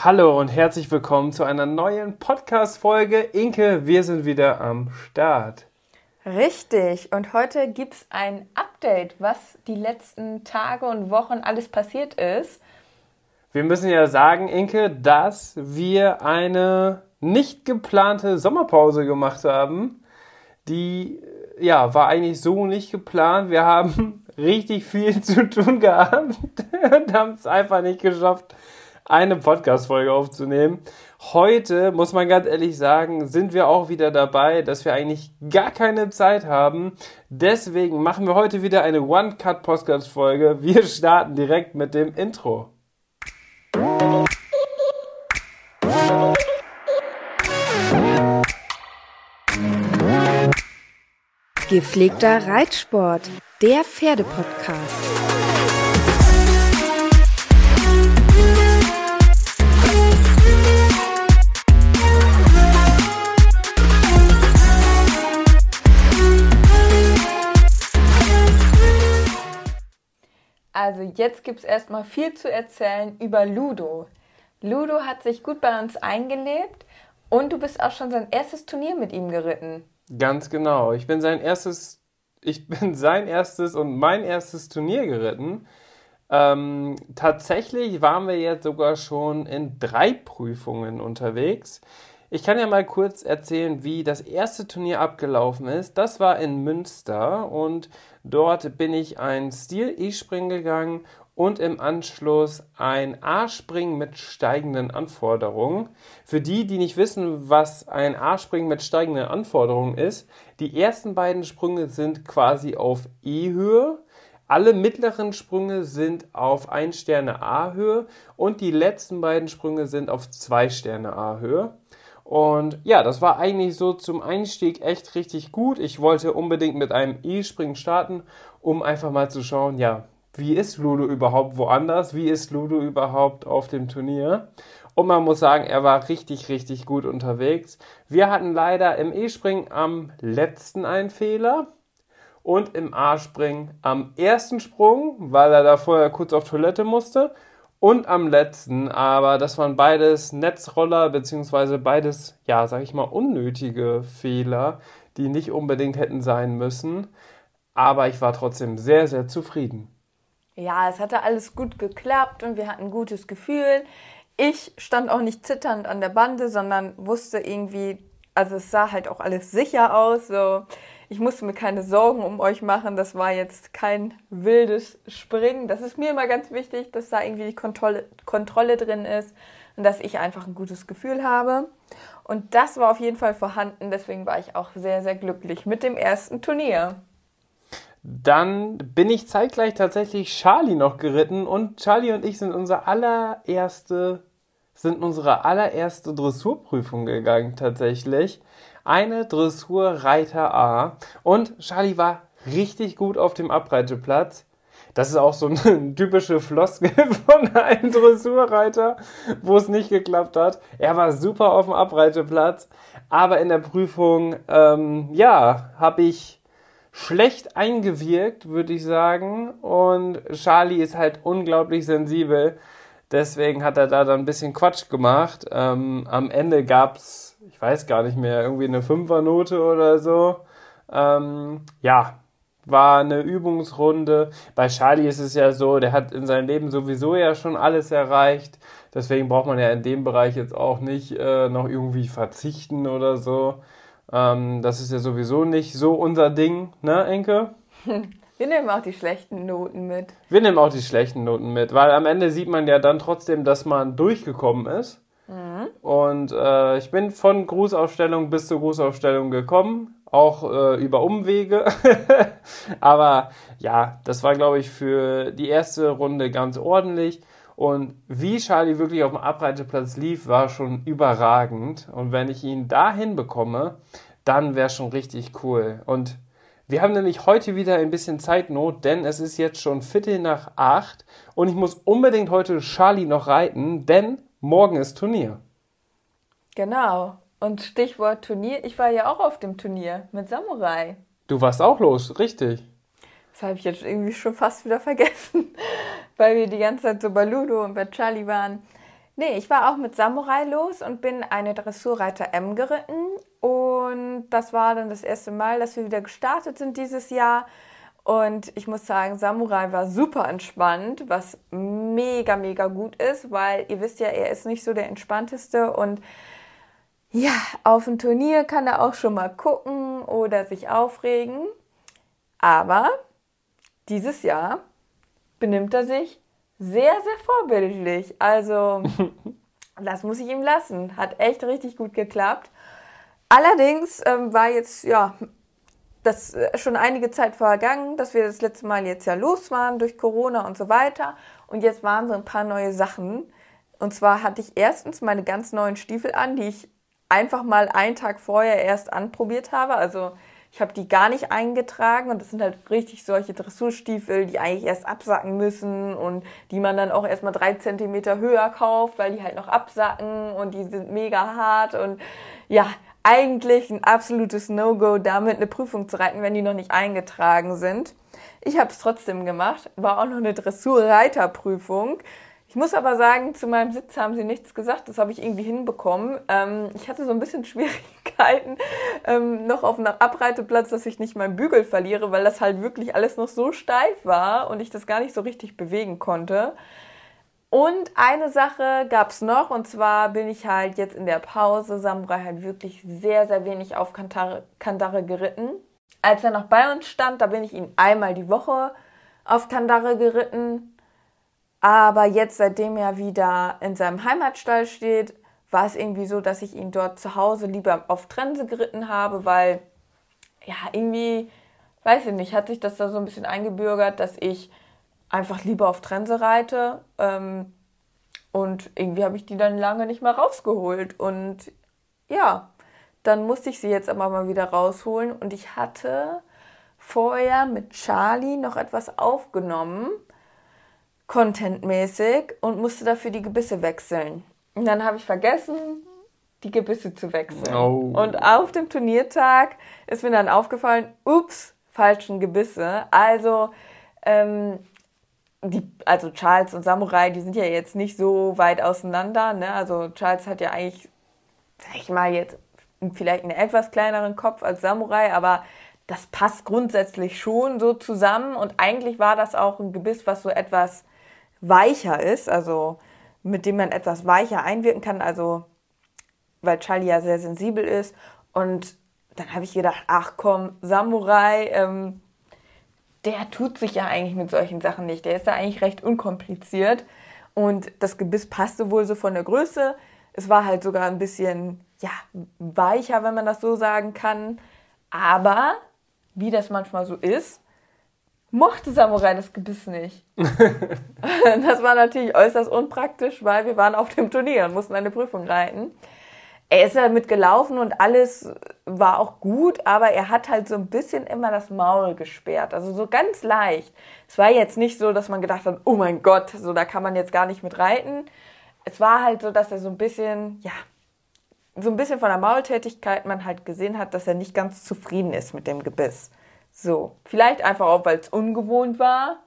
Hallo und herzlich willkommen zu einer neuen Podcast-Folge. Inke, wir sind wieder am Start. Richtig. Und heute gibt es ein Update, was die letzten Tage und Wochen alles passiert ist. Wir müssen ja sagen, Inke, dass wir eine nicht geplante Sommerpause gemacht haben. Die ja, war eigentlich so nicht geplant. Wir haben richtig viel zu tun gehabt und haben es einfach nicht geschafft, eine Podcast-Folge aufzunehmen. Heute, muss man ganz ehrlich sagen, sind wir auch wieder dabei, dass wir eigentlich gar keine Zeit haben. Deswegen machen wir heute wieder eine One-Cut-Podcast-Folge. Wir starten direkt mit dem Intro. Gepflegter Reitsport, der Pferdepodcast. Also jetzt gibt es erstmal viel zu erzählen über Ludo. Ludo hat sich gut bei uns eingelebt und du bist auch schon sein erstes Turnier mit ihm geritten. Ganz genau. Ich bin sein erstes, ich bin sein erstes und mein erstes Turnier geritten. Ähm, tatsächlich waren wir jetzt sogar schon in drei Prüfungen unterwegs. Ich kann ja mal kurz erzählen, wie das erste Turnier abgelaufen ist. Das war in Münster und dort bin ich ein Stil-E-Spring gegangen und im Anschluss ein A-Spring mit steigenden Anforderungen. Für die, die nicht wissen, was ein A-Spring mit steigenden Anforderungen ist, die ersten beiden Sprünge sind quasi auf E-Höhe. Alle mittleren Sprünge sind auf 1 Sterne A-Höhe und die letzten beiden Sprünge sind auf 2 Sterne A-Höhe. Und ja, das war eigentlich so zum Einstieg echt richtig gut. Ich wollte unbedingt mit einem E-Spring starten, um einfach mal zu schauen, ja, wie ist Ludo überhaupt woanders? Wie ist Ludo überhaupt auf dem Turnier? Und man muss sagen, er war richtig, richtig gut unterwegs. Wir hatten leider im E-Spring am letzten einen Fehler und im A-Spring am ersten Sprung, weil er da vorher kurz auf Toilette musste und am letzten, aber das waren beides Netzroller, beziehungsweise beides, ja, sag ich mal, unnötige Fehler, die nicht unbedingt hätten sein müssen. Aber ich war trotzdem sehr, sehr zufrieden. Ja, es hatte alles gut geklappt und wir hatten ein gutes Gefühl. Ich stand auch nicht zitternd an der Bande, sondern wusste irgendwie, also es sah halt auch alles sicher aus. So ich musste mir keine Sorgen um euch machen. Das war jetzt kein wildes Springen. Das ist mir immer ganz wichtig, dass da irgendwie die Kontrolle, Kontrolle drin ist und dass ich einfach ein gutes Gefühl habe. Und das war auf jeden Fall vorhanden. Deswegen war ich auch sehr, sehr glücklich mit dem ersten Turnier. Dann bin ich zeitgleich tatsächlich Charlie noch geritten und Charlie und ich sind unser allererste, sind unsere allererste Dressurprüfung gegangen tatsächlich eine Dressur Reiter A. Und Charlie war richtig gut auf dem Abreiteplatz. Das ist auch so eine typische Floskel von einem Dressurreiter, wo es nicht geklappt hat. Er war super auf dem Abreiteplatz, aber in der Prüfung, ähm, ja, habe ich schlecht eingewirkt, würde ich sagen. Und Charlie ist halt unglaublich sensibel. Deswegen hat er da dann ein bisschen Quatsch gemacht. Ähm, am Ende gab es ich weiß gar nicht mehr, irgendwie eine Fünfernote oder so. Ähm, ja, war eine Übungsrunde. Bei Charlie ist es ja so, der hat in seinem Leben sowieso ja schon alles erreicht. Deswegen braucht man ja in dem Bereich jetzt auch nicht äh, noch irgendwie verzichten oder so. Ähm, das ist ja sowieso nicht so unser Ding, ne, Enke? Wir nehmen auch die schlechten Noten mit. Wir nehmen auch die schlechten Noten mit, weil am Ende sieht man ja dann trotzdem, dass man durchgekommen ist. Und äh, ich bin von Grußaufstellung bis zur Grußaufstellung gekommen, auch äh, über Umwege. Aber ja, das war, glaube ich, für die erste Runde ganz ordentlich. Und wie Charlie wirklich auf dem Abreiteplatz lief, war schon überragend. Und wenn ich ihn dahin bekomme, dann wäre schon richtig cool. Und wir haben nämlich heute wieder ein bisschen Zeitnot, denn es ist jetzt schon Viertel nach acht und ich muss unbedingt heute Charlie noch reiten, denn morgen ist Turnier. Genau. Und Stichwort Turnier, ich war ja auch auf dem Turnier mit Samurai. Du warst auch los, richtig. Das habe ich jetzt irgendwie schon fast wieder vergessen, weil wir die ganze Zeit so bei Ludo und bei Charlie waren. Nee, ich war auch mit Samurai los und bin eine Dressurreiter M geritten. Und das war dann das erste Mal, dass wir wieder gestartet sind dieses Jahr. Und ich muss sagen, Samurai war super entspannt, was mega, mega gut ist, weil ihr wisst ja, er ist nicht so der entspannteste. Und ja, auf ein Turnier kann er auch schon mal gucken oder sich aufregen. Aber dieses Jahr benimmt er sich sehr, sehr vorbildlich. Also, das muss ich ihm lassen. Hat echt richtig gut geklappt. Allerdings ähm, war jetzt, ja, das äh, schon einige Zeit vergangen, dass wir das letzte Mal jetzt ja los waren durch Corona und so weiter. Und jetzt waren so ein paar neue Sachen. Und zwar hatte ich erstens meine ganz neuen Stiefel an, die ich einfach mal einen Tag vorher erst anprobiert habe. Also ich habe die gar nicht eingetragen und das sind halt richtig solche Dressurstiefel, die eigentlich erst absacken müssen und die man dann auch erstmal drei Zentimeter höher kauft, weil die halt noch absacken und die sind mega hart und ja, eigentlich ein absolutes No-Go, damit eine Prüfung zu reiten, wenn die noch nicht eingetragen sind. Ich habe es trotzdem gemacht, war auch noch eine Dressurreiterprüfung. Ich muss aber sagen, zu meinem Sitz haben sie nichts gesagt. Das habe ich irgendwie hinbekommen. Ähm, ich hatte so ein bisschen Schwierigkeiten ähm, noch auf einem Abreiteplatz, dass ich nicht meinen Bügel verliere, weil das halt wirklich alles noch so steif war und ich das gar nicht so richtig bewegen konnte. Und eine Sache gab es noch, und zwar bin ich halt jetzt in der Pause Samurai halt wirklich sehr, sehr wenig auf Kandare, Kandare geritten. Als er noch bei uns stand, da bin ich ihn einmal die Woche auf Kandare geritten aber jetzt, seitdem er wieder in seinem Heimatstall steht, war es irgendwie so, dass ich ihn dort zu Hause lieber auf Trense geritten habe, weil, ja, irgendwie, weiß ich nicht, hat sich das da so ein bisschen eingebürgert, dass ich einfach lieber auf Trense reite. Ähm, und irgendwie habe ich die dann lange nicht mehr rausgeholt. Und ja, dann musste ich sie jetzt aber mal wieder rausholen. Und ich hatte vorher mit Charlie noch etwas aufgenommen contentmäßig und musste dafür die Gebisse wechseln. Und dann habe ich vergessen, die Gebisse zu wechseln. Oh. Und auf dem Turniertag ist mir dann aufgefallen, ups, falschen Gebisse. Also, ähm, die, also Charles und Samurai, die sind ja jetzt nicht so weit auseinander. Ne? Also Charles hat ja eigentlich, sag ich mal, jetzt vielleicht einen etwas kleineren Kopf als Samurai, aber das passt grundsätzlich schon so zusammen. Und eigentlich war das auch ein Gebiss, was so etwas weicher ist, also mit dem man etwas weicher einwirken kann, also weil Charlie ja sehr sensibel ist. Und dann habe ich gedacht, ach komm, Samurai, ähm, der tut sich ja eigentlich mit solchen Sachen nicht. Der ist da eigentlich recht unkompliziert. Und das Gebiss passte wohl so von der Größe. Es war halt sogar ein bisschen, ja, weicher, wenn man das so sagen kann. Aber, wie das manchmal so ist, mochte Samurai das Gebiss nicht. das war natürlich äußerst unpraktisch, weil wir waren auf dem Turnier und mussten eine Prüfung reiten. Er ist damit gelaufen und alles war auch gut, aber er hat halt so ein bisschen immer das Maul gesperrt. Also so ganz leicht. Es war jetzt nicht so, dass man gedacht hat, oh mein Gott, so da kann man jetzt gar nicht mit reiten. Es war halt so, dass er so ein bisschen, ja, so ein bisschen von der Maultätigkeit man halt gesehen hat, dass er nicht ganz zufrieden ist mit dem Gebiss. So, vielleicht einfach auch, weil es ungewohnt war.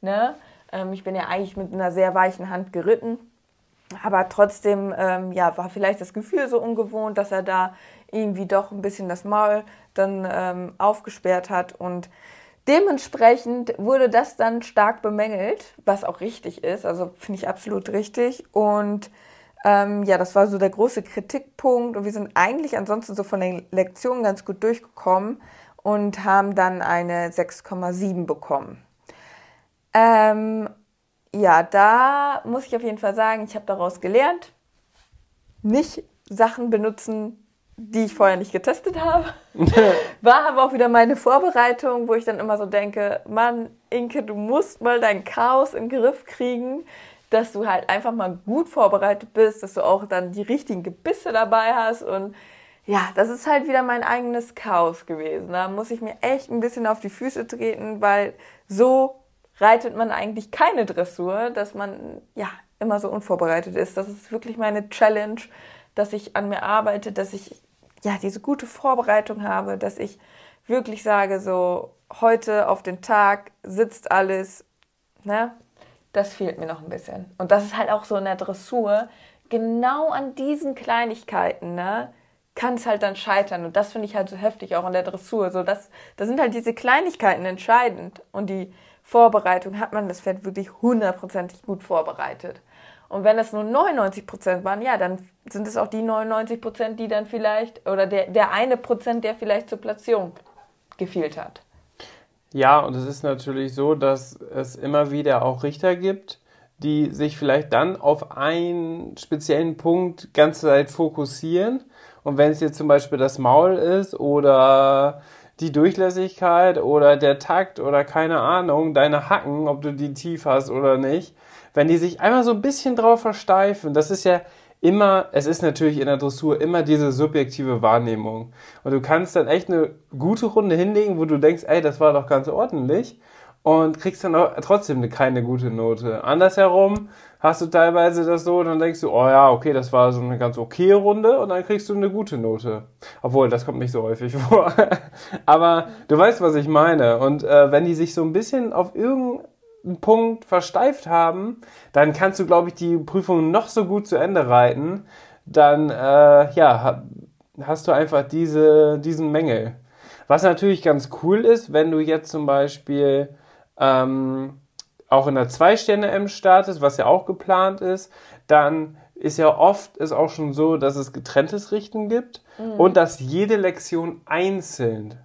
Ne? Ähm, ich bin ja eigentlich mit einer sehr weichen Hand geritten. Aber trotzdem, ähm, ja, war vielleicht das Gefühl so ungewohnt, dass er da irgendwie doch ein bisschen das Maul dann ähm, aufgesperrt hat. Und dementsprechend wurde das dann stark bemängelt, was auch richtig ist. Also finde ich absolut richtig. Und ähm, ja, das war so der große Kritikpunkt. Und wir sind eigentlich ansonsten so von den Lektionen ganz gut durchgekommen und haben dann eine 6,7 bekommen. Ähm, ja, da muss ich auf jeden Fall sagen, ich habe daraus gelernt, nicht Sachen benutzen, die ich vorher nicht getestet habe. War aber auch wieder meine Vorbereitung, wo ich dann immer so denke, Mann, Inke, du musst mal dein Chaos im Griff kriegen. dass du halt einfach mal gut vorbereitet bist, dass du auch dann die richtigen Gebisse dabei hast und ja, das ist halt wieder mein eigenes Chaos gewesen. Da muss ich mir echt ein bisschen auf die Füße treten, weil so reitet man eigentlich keine Dressur, dass man ja immer so unvorbereitet ist. Das ist wirklich meine Challenge, dass ich an mir arbeite, dass ich ja diese gute Vorbereitung habe, dass ich wirklich sage, so heute auf den Tag sitzt alles, ne? Das fehlt mir noch ein bisschen. Und das ist halt auch so in der Dressur, genau an diesen Kleinigkeiten, ne? Kann es halt dann scheitern. Und das finde ich halt so heftig auch in der Dressur. So, das, das sind halt diese Kleinigkeiten entscheidend. Und die Vorbereitung hat man das Pferd wirklich hundertprozentig gut vorbereitet. Und wenn es nur 99 Prozent waren, ja, dann sind es auch die 99 Prozent, die dann vielleicht, oder der, der eine Prozent, der vielleicht zur Platzierung gefehlt hat. Ja, und es ist natürlich so, dass es immer wieder auch Richter gibt, die sich vielleicht dann auf einen speziellen Punkt ganze Zeit fokussieren. Und wenn es jetzt zum Beispiel das Maul ist oder die Durchlässigkeit oder der Takt oder keine Ahnung, deine Hacken, ob du die tief hast oder nicht, wenn die sich einmal so ein bisschen drauf versteifen, das ist ja immer, es ist natürlich in der Dressur immer diese subjektive Wahrnehmung. Und du kannst dann echt eine gute Runde hinlegen, wo du denkst, ey, das war doch ganz ordentlich und kriegst dann auch trotzdem keine gute Note. Andersherum hast du teilweise das so, dann denkst du, oh ja, okay, das war so eine ganz okay Runde und dann kriegst du eine gute Note. Obwohl, das kommt nicht so häufig vor. Aber du weißt, was ich meine. Und äh, wenn die sich so ein bisschen auf irgendein Punkt versteift haben, dann kannst du, glaube ich, die Prüfung noch so gut zu Ende reiten. Dann, äh, ja, hast du einfach diese, diesen Mängel. Was natürlich ganz cool ist, wenn du jetzt zum Beispiel ähm, auch in der Zwei-Sterne-M startest, was ja auch geplant ist, dann ist ja oft ist auch schon so, dass es getrenntes Richten gibt mhm. und dass jede Lektion einzeln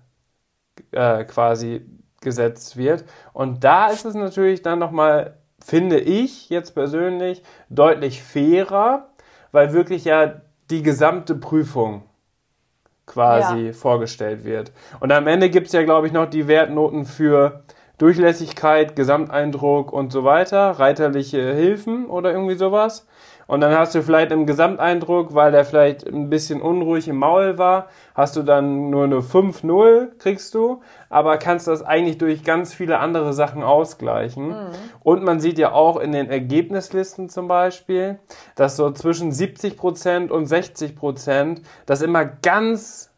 äh, quasi gesetzt wird. Und da ist es natürlich dann nochmal, finde ich jetzt persönlich, deutlich fairer, weil wirklich ja die gesamte Prüfung quasi ja. vorgestellt wird. Und am Ende gibt es ja, glaube ich, noch die Wertnoten für Durchlässigkeit, Gesamteindruck und so weiter, reiterliche Hilfen oder irgendwie sowas. Und dann hast du vielleicht im Gesamteindruck, weil der vielleicht ein bisschen unruhig im Maul war, hast du dann nur eine 5-0 kriegst du, aber kannst das eigentlich durch ganz viele andere Sachen ausgleichen. Mhm. Und man sieht ja auch in den Ergebnislisten zum Beispiel, dass so zwischen 70% und 60% das immer ganz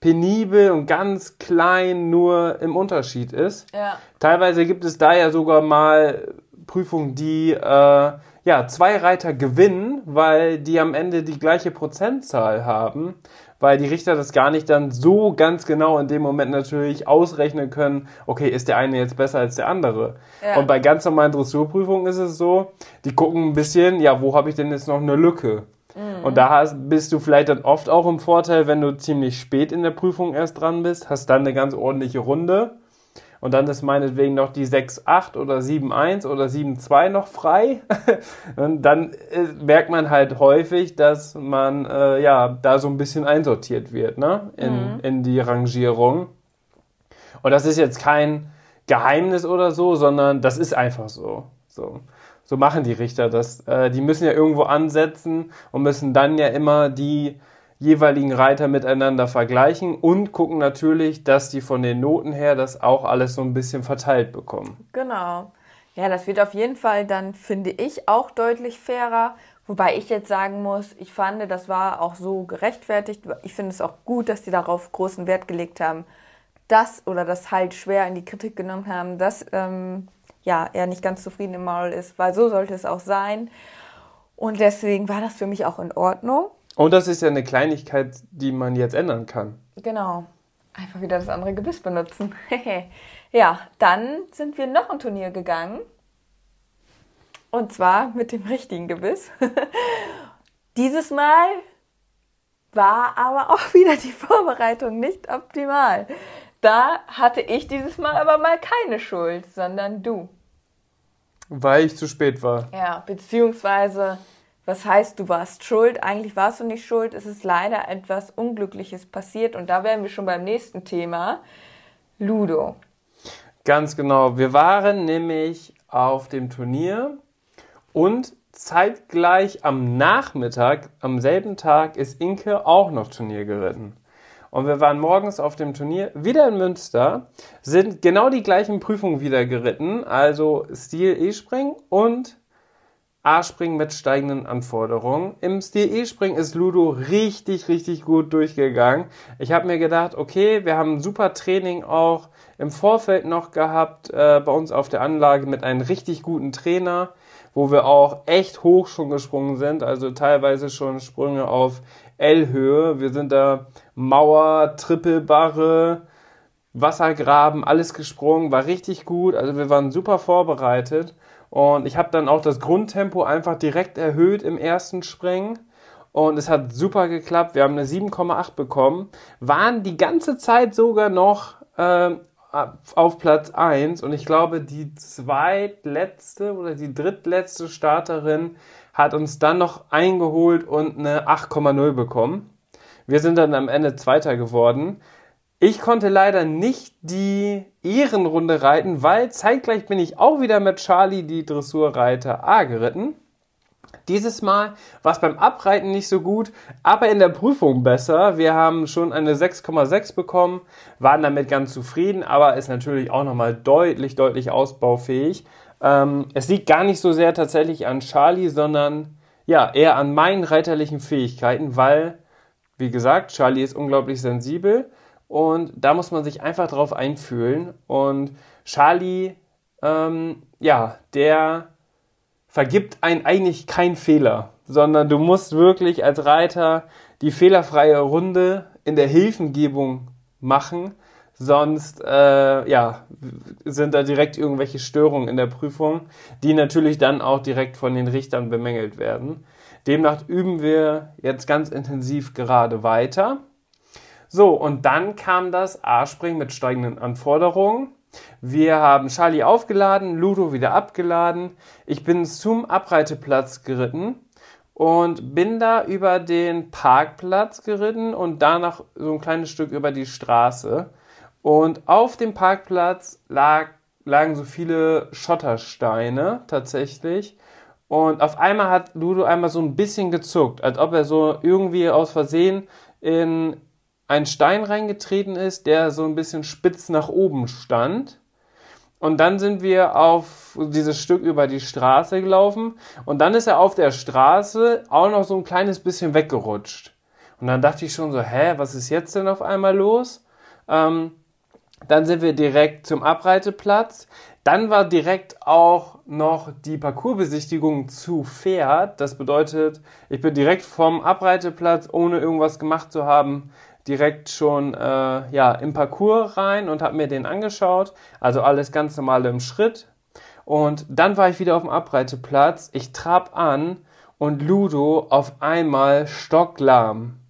penibel und ganz klein nur im Unterschied ist. Ja. Teilweise gibt es da ja sogar mal Prüfungen, die äh, ja, zwei Reiter gewinnen, weil die am Ende die gleiche Prozentzahl haben, weil die Richter das gar nicht dann so ganz genau in dem Moment natürlich ausrechnen können, okay, ist der eine jetzt besser als der andere. Ja. Und bei ganz normalen Dressurprüfungen ist es so, die gucken ein bisschen, ja, wo habe ich denn jetzt noch eine Lücke? Mhm. Und da hast, bist du vielleicht dann oft auch im Vorteil, wenn du ziemlich spät in der Prüfung erst dran bist, hast dann eine ganz ordentliche Runde und dann ist meinetwegen noch die 6.8 oder 7.1 oder 7.2 noch frei. und dann äh, merkt man halt häufig, dass man äh, ja da so ein bisschen einsortiert wird, ne? In, mhm. in die Rangierung. Und das ist jetzt kein Geheimnis oder so, sondern das ist einfach so. So, so machen die Richter das. Äh, die müssen ja irgendwo ansetzen und müssen dann ja immer die jeweiligen Reiter miteinander vergleichen und gucken natürlich, dass die von den Noten her das auch alles so ein bisschen verteilt bekommen. Genau. Ja, das wird auf jeden Fall dann, finde ich, auch deutlich fairer. Wobei ich jetzt sagen muss, ich fand, das war auch so gerechtfertigt. Ich finde es auch gut, dass die darauf großen Wert gelegt haben, dass oder das halt schwer in die Kritik genommen haben, dass ähm, ja, er nicht ganz zufrieden im Maul ist, weil so sollte es auch sein. Und deswegen war das für mich auch in Ordnung. Und das ist ja eine Kleinigkeit, die man jetzt ändern kann. Genau. Einfach wieder das andere Gebiss benutzen. ja, dann sind wir noch ein Turnier gegangen. Und zwar mit dem richtigen Gebiss. Dieses Mal war aber auch wieder die Vorbereitung nicht optimal. Da hatte ich dieses Mal aber mal keine Schuld, sondern du. Weil ich zu spät war. Ja, beziehungsweise was heißt, du warst schuld? Eigentlich warst du nicht schuld. Es ist leider etwas Unglückliches passiert. Und da wären wir schon beim nächsten Thema. Ludo. Ganz genau. Wir waren nämlich auf dem Turnier Und zeitgleich am Nachmittag, am selben Tag, ist Inke auch noch Turnier geritten. Und wir waren morgens auf dem Turnier wieder in Münster, sind genau die gleichen Prüfungen wieder geritten, also Stil E-Spring und A-Springen mit steigenden Anforderungen. Im Stil E-Springen ist Ludo richtig, richtig gut durchgegangen. Ich habe mir gedacht, okay, wir haben ein super Training auch im Vorfeld noch gehabt äh, bei uns auf der Anlage mit einem richtig guten Trainer, wo wir auch echt hoch schon gesprungen sind, also teilweise schon Sprünge auf L-Höhe. Wir sind da Mauer, Trippelbarre, Wassergraben, alles gesprungen, war richtig gut. Also wir waren super vorbereitet. Und ich habe dann auch das Grundtempo einfach direkt erhöht im ersten Springen. Und es hat super geklappt. Wir haben eine 7,8 bekommen. Waren die ganze Zeit sogar noch äh, auf Platz 1. Und ich glaube, die zweitletzte oder die drittletzte Starterin hat uns dann noch eingeholt und eine 8,0 bekommen. Wir sind dann am Ende Zweiter geworden. Ich konnte leider nicht die Ehrenrunde reiten, weil zeitgleich bin ich auch wieder mit Charlie die Dressurreiter A geritten. Dieses Mal war es beim Abreiten nicht so gut, aber in der Prüfung besser. Wir haben schon eine 6,6 bekommen, waren damit ganz zufrieden, aber ist natürlich auch nochmal deutlich, deutlich ausbaufähig. Ähm, es liegt gar nicht so sehr tatsächlich an Charlie, sondern ja, eher an meinen reiterlichen Fähigkeiten, weil, wie gesagt, Charlie ist unglaublich sensibel und da muss man sich einfach drauf einfühlen. Und Charlie, ähm, ja, der vergibt einen eigentlich keinen Fehler, sondern du musst wirklich als Reiter die fehlerfreie Runde in der Hilfengebung machen Sonst äh, ja, sind da direkt irgendwelche Störungen in der Prüfung, die natürlich dann auch direkt von den Richtern bemängelt werden. Demnach üben wir jetzt ganz intensiv gerade weiter. So, und dann kam das A-Springen mit steigenden Anforderungen. Wir haben Charlie aufgeladen, Ludo wieder abgeladen. Ich bin zum Abreiteplatz geritten und bin da über den Parkplatz geritten und danach so ein kleines Stück über die Straße. Und auf dem Parkplatz lag, lagen so viele Schottersteine tatsächlich. Und auf einmal hat Ludo einmal so ein bisschen gezuckt, als ob er so irgendwie aus Versehen in einen Stein reingetreten ist, der so ein bisschen spitz nach oben stand. Und dann sind wir auf dieses Stück über die Straße gelaufen. Und dann ist er auf der Straße auch noch so ein kleines bisschen weggerutscht. Und dann dachte ich schon so, hä, was ist jetzt denn auf einmal los? Ähm, dann sind wir direkt zum Abreiteplatz. Dann war direkt auch noch die Parcoursbesichtigung zu Pferd. Das bedeutet, ich bin direkt vom Abreiteplatz, ohne irgendwas gemacht zu haben, direkt schon äh, ja, im Parcours rein und habe mir den angeschaut. Also alles ganz normal im Schritt. Und dann war ich wieder auf dem Abreiteplatz. Ich trab an und Ludo auf einmal stocklahm.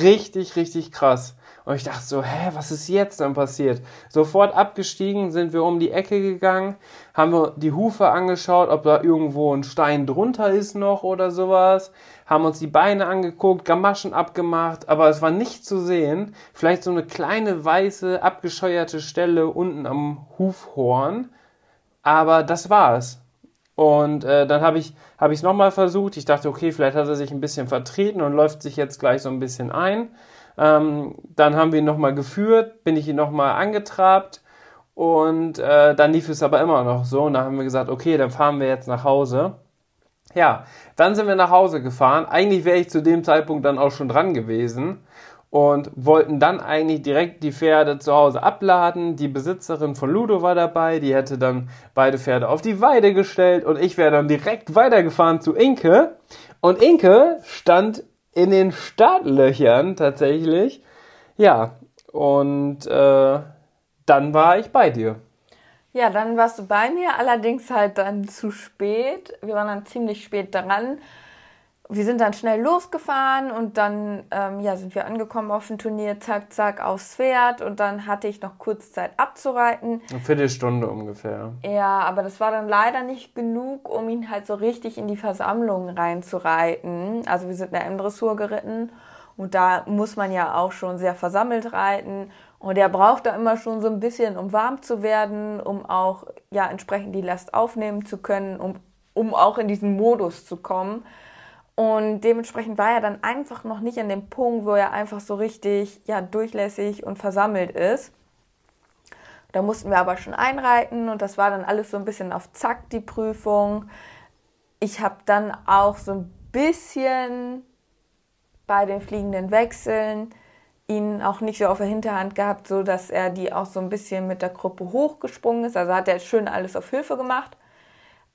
Richtig, richtig krass. Und ich dachte so, hä, was ist jetzt dann passiert? Sofort abgestiegen, sind wir um die Ecke gegangen, haben wir die Hufe angeschaut, ob da irgendwo ein Stein drunter ist noch oder sowas, haben uns die Beine angeguckt, Gamaschen abgemacht, aber es war nicht zu sehen. Vielleicht so eine kleine weiße, abgescheuerte Stelle unten am Hufhorn, aber das war's. Und äh, dann habe ich es hab nochmal versucht. Ich dachte, okay, vielleicht hat er sich ein bisschen vertreten und läuft sich jetzt gleich so ein bisschen ein. Ähm, dann haben wir ihn nochmal geführt, bin ich ihn nochmal angetrabt und äh, dann lief es aber immer noch so. Und dann haben wir gesagt, okay, dann fahren wir jetzt nach Hause. Ja, dann sind wir nach Hause gefahren. Eigentlich wäre ich zu dem Zeitpunkt dann auch schon dran gewesen und wollten dann eigentlich direkt die Pferde zu Hause abladen. Die Besitzerin von Ludo war dabei, die hätte dann beide Pferde auf die Weide gestellt und ich wäre dann direkt weitergefahren zu Inke. Und Inke stand in den Startlöchern tatsächlich. Ja, und äh, dann war ich bei dir. Ja, dann warst du bei mir, allerdings halt dann zu spät. Wir waren dann ziemlich spät dran wir sind dann schnell losgefahren und dann ähm, ja, sind wir angekommen auf dem Turnier, zack, zack, aufs Pferd und dann hatte ich noch kurz Zeit abzureiten. Eine Viertelstunde ungefähr. Ja, aber das war dann leider nicht genug, um ihn halt so richtig in die Versammlung reinzureiten. Also wir sind in der M-Dressur geritten und da muss man ja auch schon sehr versammelt reiten und er braucht da immer schon so ein bisschen, um warm zu werden, um auch ja entsprechend die Last aufnehmen zu können, um um auch in diesen Modus zu kommen. Und dementsprechend war er dann einfach noch nicht an dem Punkt, wo er einfach so richtig ja, durchlässig und versammelt ist. Da mussten wir aber schon einreiten und das war dann alles so ein bisschen auf Zack, die Prüfung. Ich habe dann auch so ein bisschen bei den fliegenden Wechseln ihn auch nicht so auf der Hinterhand gehabt, so dass er die auch so ein bisschen mit der Gruppe hochgesprungen ist. Also hat er schön alles auf Hilfe gemacht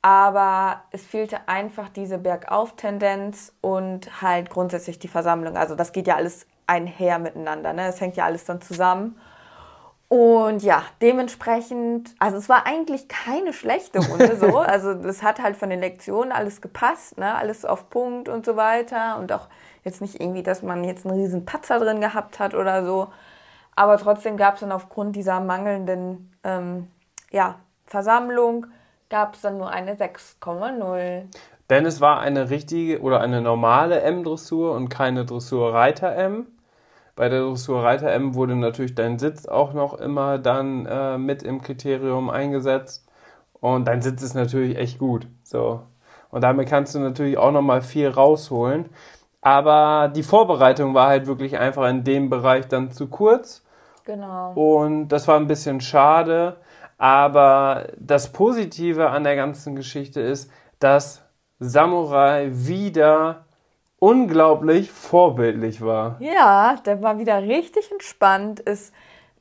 aber es fehlte einfach diese Bergauf-Tendenz und halt grundsätzlich die Versammlung. Also das geht ja alles einher miteinander, ne? Es hängt ja alles dann zusammen. Und ja, dementsprechend, also es war eigentlich keine schlechte Runde so. Also das hat halt von den Lektionen alles gepasst, ne? Alles auf Punkt und so weiter. Und auch jetzt nicht irgendwie, dass man jetzt einen riesen Patzer drin gehabt hat oder so. Aber trotzdem gab es dann aufgrund dieser mangelnden ähm, ja, Versammlung gab es dann nur eine 6,0. Denn es war eine richtige oder eine normale M-Dressur und keine Dressur-Reiter-M. Bei der Dressur-Reiter-M wurde natürlich dein Sitz auch noch immer dann äh, mit im Kriterium eingesetzt. Und dein Sitz ist natürlich echt gut. So. Und damit kannst du natürlich auch nochmal viel rausholen. Aber die Vorbereitung war halt wirklich einfach in dem Bereich dann zu kurz. Genau. Und das war ein bisschen schade. Aber das Positive an der ganzen Geschichte ist, dass Samurai wieder unglaublich vorbildlich war. Ja, der war wieder richtig entspannt, ist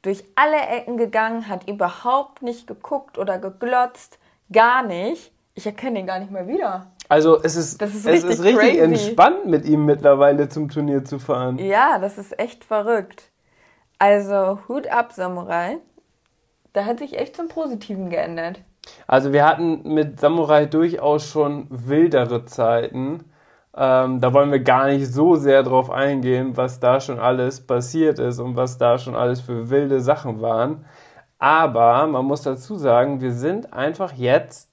durch alle Ecken gegangen, hat überhaupt nicht geguckt oder geglotzt, gar nicht. Ich erkenne ihn gar nicht mehr wieder. Also es ist, ist es richtig ist richtig crazy. entspannt mit ihm mittlerweile zum Turnier zu fahren. Ja, das ist echt verrückt. Also Hut ab, Samurai. Da hat sich echt zum Positiven geändert. Also wir hatten mit Samurai durchaus schon wildere Zeiten. Ähm, da wollen wir gar nicht so sehr drauf eingehen, was da schon alles passiert ist und was da schon alles für wilde Sachen waren. Aber man muss dazu sagen, wir sind einfach jetzt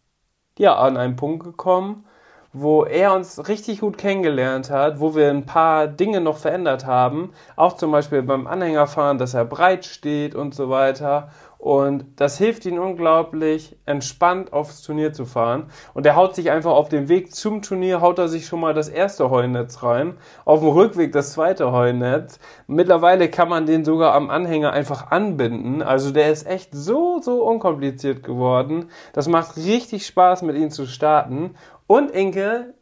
ja an einen Punkt gekommen, wo er uns richtig gut kennengelernt hat, wo wir ein paar Dinge noch verändert haben, auch zum Beispiel beim Anhängerfahren, dass er breit steht und so weiter. Und das hilft ihm unglaublich, entspannt aufs Turnier zu fahren. Und er haut sich einfach auf dem Weg zum Turnier, haut er sich schon mal das erste Heunetz rein, auf dem Rückweg das zweite Heunetz. Mittlerweile kann man den sogar am Anhänger einfach anbinden. Also der ist echt so, so unkompliziert geworden. Das macht richtig Spaß, mit ihm zu starten. Und Inke,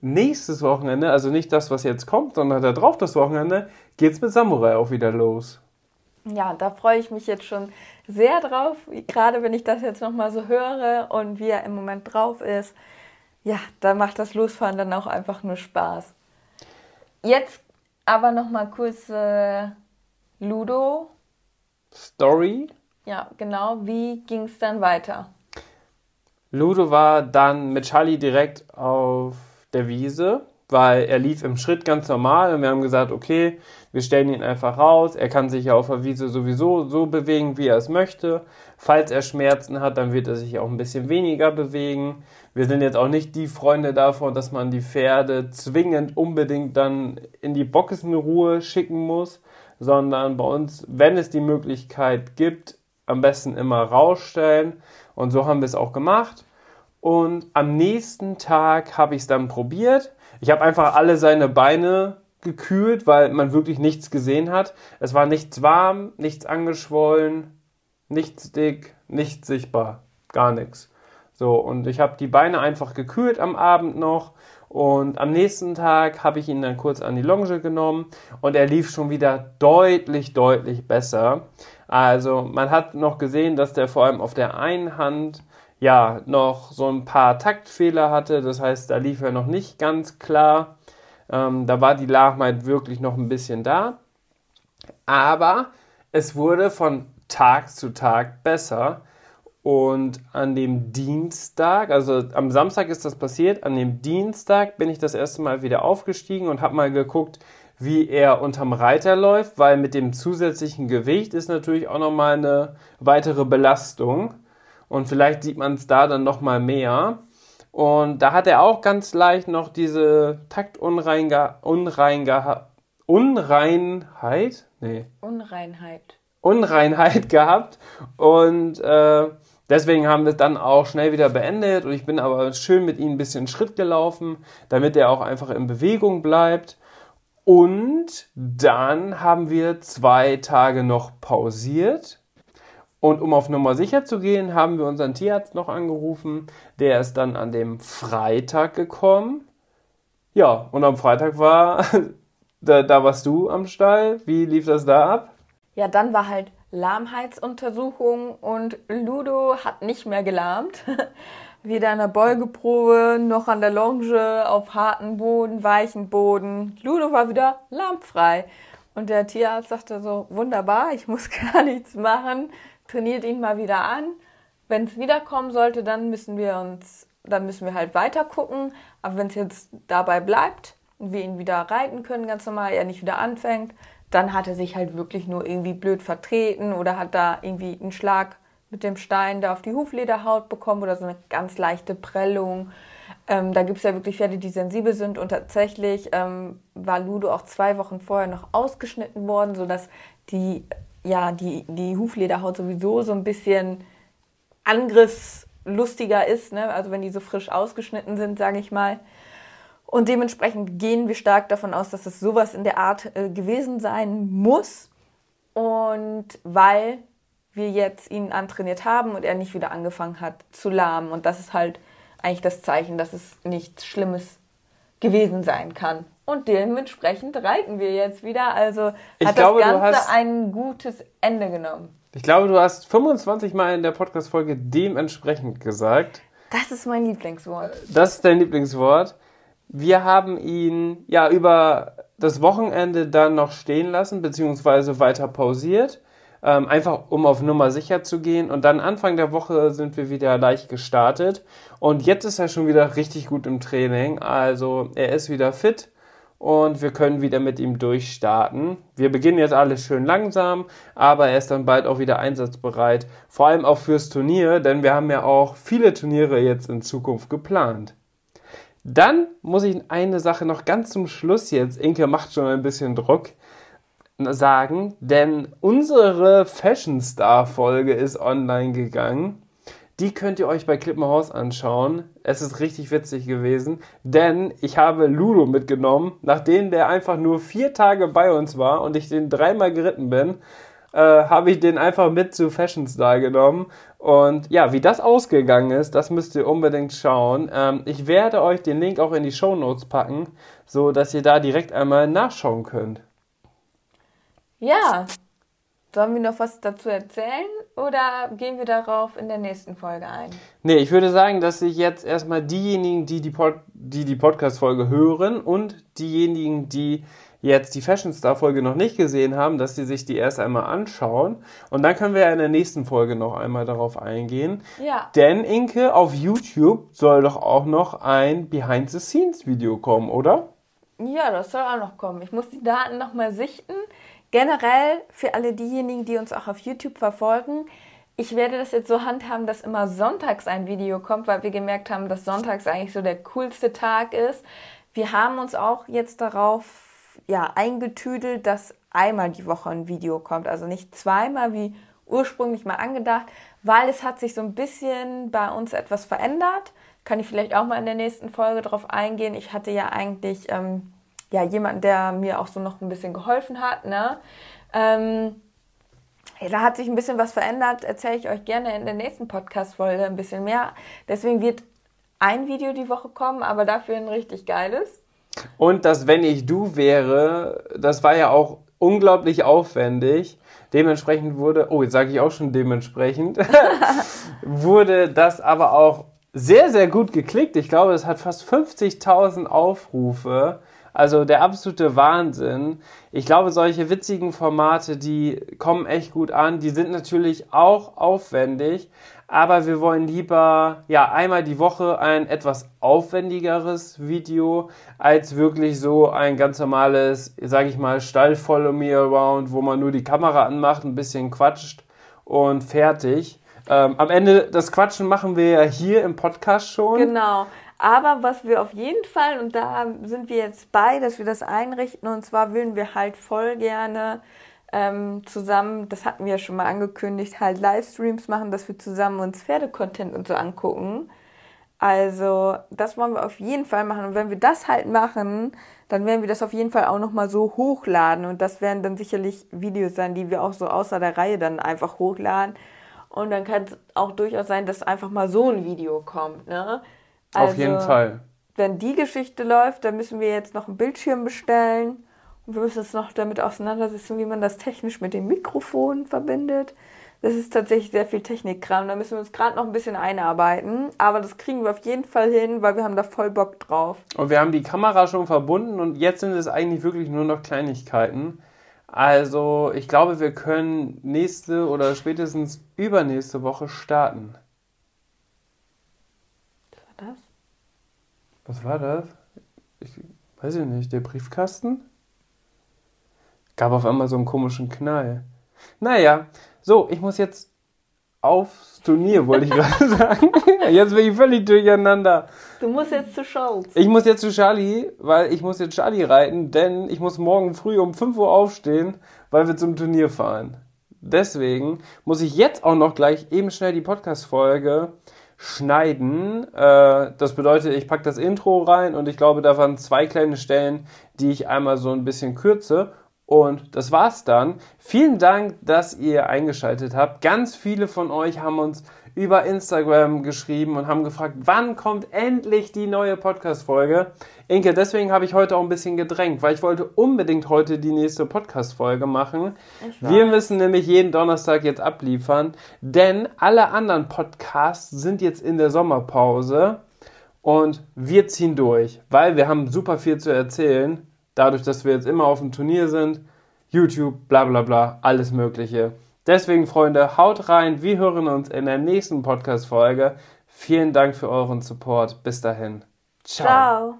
nächstes Wochenende, also nicht das, was jetzt kommt, sondern da drauf das Wochenende, geht's mit Samurai auch wieder los. Ja, da freue ich mich jetzt schon sehr drauf, gerade wenn ich das jetzt nochmal so höre und wie er im Moment drauf ist. Ja, da macht das Losfahren dann auch einfach nur Spaß. Jetzt aber nochmal kurz äh, Ludo. Story. Ja, genau. Wie ging es dann weiter? Ludo war dann mit Charlie direkt auf der Wiese, weil er lief im Schritt ganz normal und wir haben gesagt, okay, wir stellen ihn einfach raus. Er kann sich ja auf der Wiese sowieso so bewegen, wie er es möchte. Falls er Schmerzen hat, dann wird er sich auch ein bisschen weniger bewegen. Wir sind jetzt auch nicht die Freunde davon, dass man die Pferde zwingend unbedingt dann in die Boxenruhe schicken muss, sondern bei uns, wenn es die Möglichkeit gibt, am besten immer rausstellen. Und so haben wir es auch gemacht. Und am nächsten Tag habe ich es dann probiert. Ich habe einfach alle seine Beine gekühlt, weil man wirklich nichts gesehen hat. Es war nichts warm, nichts angeschwollen, nichts dick, nichts sichtbar, gar nichts. So, und ich habe die Beine einfach gekühlt am Abend noch. Und am nächsten Tag habe ich ihn dann kurz an die Longe genommen und er lief schon wieder deutlich, deutlich besser. Also man hat noch gesehen, dass der vor allem auf der einen Hand ja noch so ein paar Taktfehler hatte. Das heißt, da lief er noch nicht ganz klar. Ähm, da war die Lahmheit wirklich noch ein bisschen da. Aber es wurde von Tag zu Tag besser. Und an dem Dienstag, also am Samstag ist das passiert, an dem Dienstag bin ich das erste Mal wieder aufgestiegen und habe mal geguckt, wie er unterm Reiter läuft, weil mit dem zusätzlichen Gewicht ist natürlich auch nochmal eine weitere Belastung. Und vielleicht sieht man es da dann nochmal mehr. Und da hat er auch ganz leicht noch diese Taktunreinga Unreinga Unreinheit? Nee. Unreinheit. Unreinheit gehabt. Und äh, Deswegen haben wir es dann auch schnell wieder beendet und ich bin aber schön mit ihm ein bisschen Schritt gelaufen, damit er auch einfach in Bewegung bleibt. Und dann haben wir zwei Tage noch pausiert. Und um auf Nummer sicher zu gehen, haben wir unseren Tierarzt noch angerufen. Der ist dann an dem Freitag gekommen. Ja, und am Freitag war, da, da warst du am Stall. Wie lief das da ab? Ja, dann war halt Lahmheitsuntersuchung und Ludo hat nicht mehr gelahmt. Weder in der Beugeprobe noch an der Longe, auf harten Boden, weichen Boden. Ludo war wieder lahmfrei. Und der Tierarzt sagte so, wunderbar, ich muss gar nichts machen, trainiert ihn mal wieder an. Wenn es wiederkommen sollte, dann müssen wir uns, dann müssen wir halt weiter gucken. Aber wenn es jetzt dabei bleibt und wir ihn wieder reiten können, ganz normal, er nicht wieder anfängt, dann hat er sich halt wirklich nur irgendwie blöd vertreten oder hat da irgendwie einen Schlag mit dem Stein da auf die Huflederhaut bekommen oder so eine ganz leichte Prellung. Ähm, da gibt es ja wirklich Pferde, die sensibel sind und tatsächlich ähm, war Ludo auch zwei Wochen vorher noch ausgeschnitten worden, sodass die, ja, die, die Huflederhaut sowieso so ein bisschen angriffslustiger ist, ne? also wenn die so frisch ausgeschnitten sind, sage ich mal. Und dementsprechend gehen wir stark davon aus, dass es sowas in der Art äh, gewesen sein muss. Und weil wir jetzt ihn antrainiert haben und er nicht wieder angefangen hat zu lahmen. Und das ist halt eigentlich das Zeichen, dass es nichts Schlimmes gewesen sein kann. Und dementsprechend reiten wir jetzt wieder. Also Ich hat glaube, du das Ganze hast- ein gutes Ende genommen. Ich glaube, du hast 25 Mal in der Podcast-Folge dementsprechend gesagt. Das ist mein Lieblingswort. Das ist dein Lieblingswort. Wir haben ihn ja über das Wochenende dann noch stehen lassen, beziehungsweise weiter pausiert. Ähm, einfach um auf Nummer sicher zu gehen. Und dann Anfang der Woche sind wir wieder leicht gestartet. Und jetzt ist er schon wieder richtig gut im Training. Also er ist wieder fit und wir können wieder mit ihm durchstarten. Wir beginnen jetzt alles schön langsam, aber er ist dann bald auch wieder einsatzbereit. Vor allem auch fürs Turnier, denn wir haben ja auch viele Turniere jetzt in Zukunft geplant. Dann muss ich eine Sache noch ganz zum Schluss jetzt, Inke macht schon ein bisschen Druck, sagen, denn unsere Fashion Star Folge ist online gegangen. Die könnt ihr euch bei Klippenhaus anschauen. Es ist richtig witzig gewesen, denn ich habe Ludo mitgenommen, nachdem der einfach nur vier Tage bei uns war und ich den dreimal geritten bin, äh, habe ich den einfach mit zu Fashion Star genommen. Und ja, wie das ausgegangen ist, das müsst ihr unbedingt schauen. Ähm, ich werde euch den Link auch in die Show Notes packen, so dass ihr da direkt einmal nachschauen könnt. Ja. Sollen wir noch was dazu erzählen oder gehen wir darauf in der nächsten Folge ein? Nee, ich würde sagen, dass sich jetzt erstmal diejenigen, die die, Pod die, die Podcast-Folge hören und diejenigen, die jetzt die Fashion Star-Folge noch nicht gesehen haben, dass sie sich die erst einmal anschauen. Und dann können wir ja in der nächsten Folge noch einmal darauf eingehen. Ja. Denn, Inke, auf YouTube soll doch auch noch ein Behind-the-Scenes-Video kommen, oder? Ja, das soll auch noch kommen. Ich muss die Daten nochmal sichten. Generell für alle diejenigen, die uns auch auf YouTube verfolgen, ich werde das jetzt so handhaben, dass immer sonntags ein Video kommt, weil wir gemerkt haben, dass sonntags eigentlich so der coolste Tag ist. Wir haben uns auch jetzt darauf ja, eingetüdelt, dass einmal die Woche ein Video kommt. Also nicht zweimal wie ursprünglich mal angedacht, weil es hat sich so ein bisschen bei uns etwas verändert. Kann ich vielleicht auch mal in der nächsten Folge drauf eingehen. Ich hatte ja eigentlich ähm, ja, jemanden, der mir auch so noch ein bisschen geholfen hat. Ne? Ähm, ja, da hat sich ein bisschen was verändert, erzähle ich euch gerne in der nächsten Podcast-Folge ein bisschen mehr. Deswegen wird ein Video die Woche kommen, aber dafür ein richtig geiles. Und das Wenn ich du wäre, das war ja auch unglaublich aufwendig. Dementsprechend wurde, oh, jetzt sage ich auch schon dementsprechend, wurde das aber auch sehr, sehr gut geklickt. Ich glaube, es hat fast 50.000 Aufrufe. Also der absolute Wahnsinn. Ich glaube, solche witzigen Formate, die kommen echt gut an. Die sind natürlich auch aufwendig, aber wir wollen lieber ja einmal die Woche ein etwas aufwendigeres Video als wirklich so ein ganz normales, sage ich mal, Stall Follow Me Around, wo man nur die Kamera anmacht, ein bisschen quatscht und fertig. Ähm, am Ende das Quatschen machen wir ja hier im Podcast schon. Genau. Aber was wir auf jeden Fall, und da sind wir jetzt bei, dass wir das einrichten, und zwar würden wir halt voll gerne ähm, zusammen, das hatten wir ja schon mal angekündigt, halt Livestreams machen, dass wir zusammen uns Pferdecontent und so angucken. Also, das wollen wir auf jeden Fall machen. Und wenn wir das halt machen, dann werden wir das auf jeden Fall auch nochmal so hochladen. Und das werden dann sicherlich Videos sein, die wir auch so außer der Reihe dann einfach hochladen. Und dann kann es auch durchaus sein, dass einfach mal so ein Video kommt. Ne? Also, auf jeden Fall. Wenn die Geschichte läuft, dann müssen wir jetzt noch einen Bildschirm bestellen. Und wir müssen uns noch damit auseinandersetzen, wie man das technisch mit dem Mikrofon verbindet. Das ist tatsächlich sehr viel Technikkram. Da müssen wir uns gerade noch ein bisschen einarbeiten. Aber das kriegen wir auf jeden Fall hin, weil wir haben da voll Bock drauf. Und wir haben die Kamera schon verbunden und jetzt sind es eigentlich wirklich nur noch Kleinigkeiten. Also ich glaube, wir können nächste oder spätestens übernächste Woche starten. Was war das? Was war das? Ich weiß ich nicht. Der Briefkasten? Gab auf einmal so einen komischen Knall. Naja, so, ich muss jetzt aufs Turnier, wollte ich gerade sagen. Jetzt bin ich völlig durcheinander. Du musst jetzt zu Charles. Ich muss jetzt zu Charlie, weil ich muss jetzt Charlie reiten, denn ich muss morgen früh um 5 Uhr aufstehen, weil wir zum Turnier fahren. Deswegen muss ich jetzt auch noch gleich eben schnell die Podcast-Folge schneiden. Äh, das bedeutet, ich packe das Intro rein und ich glaube, da waren zwei kleine Stellen, die ich einmal so ein bisschen kürze. Und das war's dann. Vielen Dank, dass ihr eingeschaltet habt. Ganz viele von euch haben uns über Instagram geschrieben und haben gefragt, wann kommt endlich die neue Podcast-Folge? Inke, deswegen habe ich heute auch ein bisschen gedrängt, weil ich wollte unbedingt heute die nächste Podcast-Folge machen. Wir müssen nämlich jeden Donnerstag jetzt abliefern, denn alle anderen Podcasts sind jetzt in der Sommerpause und wir ziehen durch, weil wir haben super viel zu erzählen dadurch, dass wir jetzt immer auf dem Turnier sind, YouTube, bla bla bla, alles Mögliche. Deswegen, Freunde, haut rein. Wir hören uns in der nächsten Podcast-Folge. Vielen Dank für euren Support. Bis dahin. Ciao. Ciao.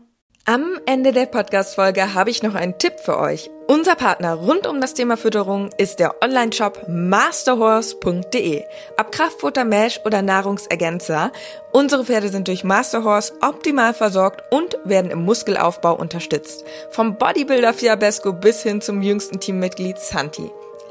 Am Ende der Podcast-Folge habe ich noch einen Tipp für euch. Unser Partner rund um das Thema Fütterung ist der Online-Shop masterhorse.de. Ob Kraftfutter, Mesh oder Nahrungsergänzer, unsere Pferde sind durch Masterhorse optimal versorgt und werden im Muskelaufbau unterstützt. Vom Bodybuilder Fiabesco bis hin zum jüngsten Teammitglied Santi.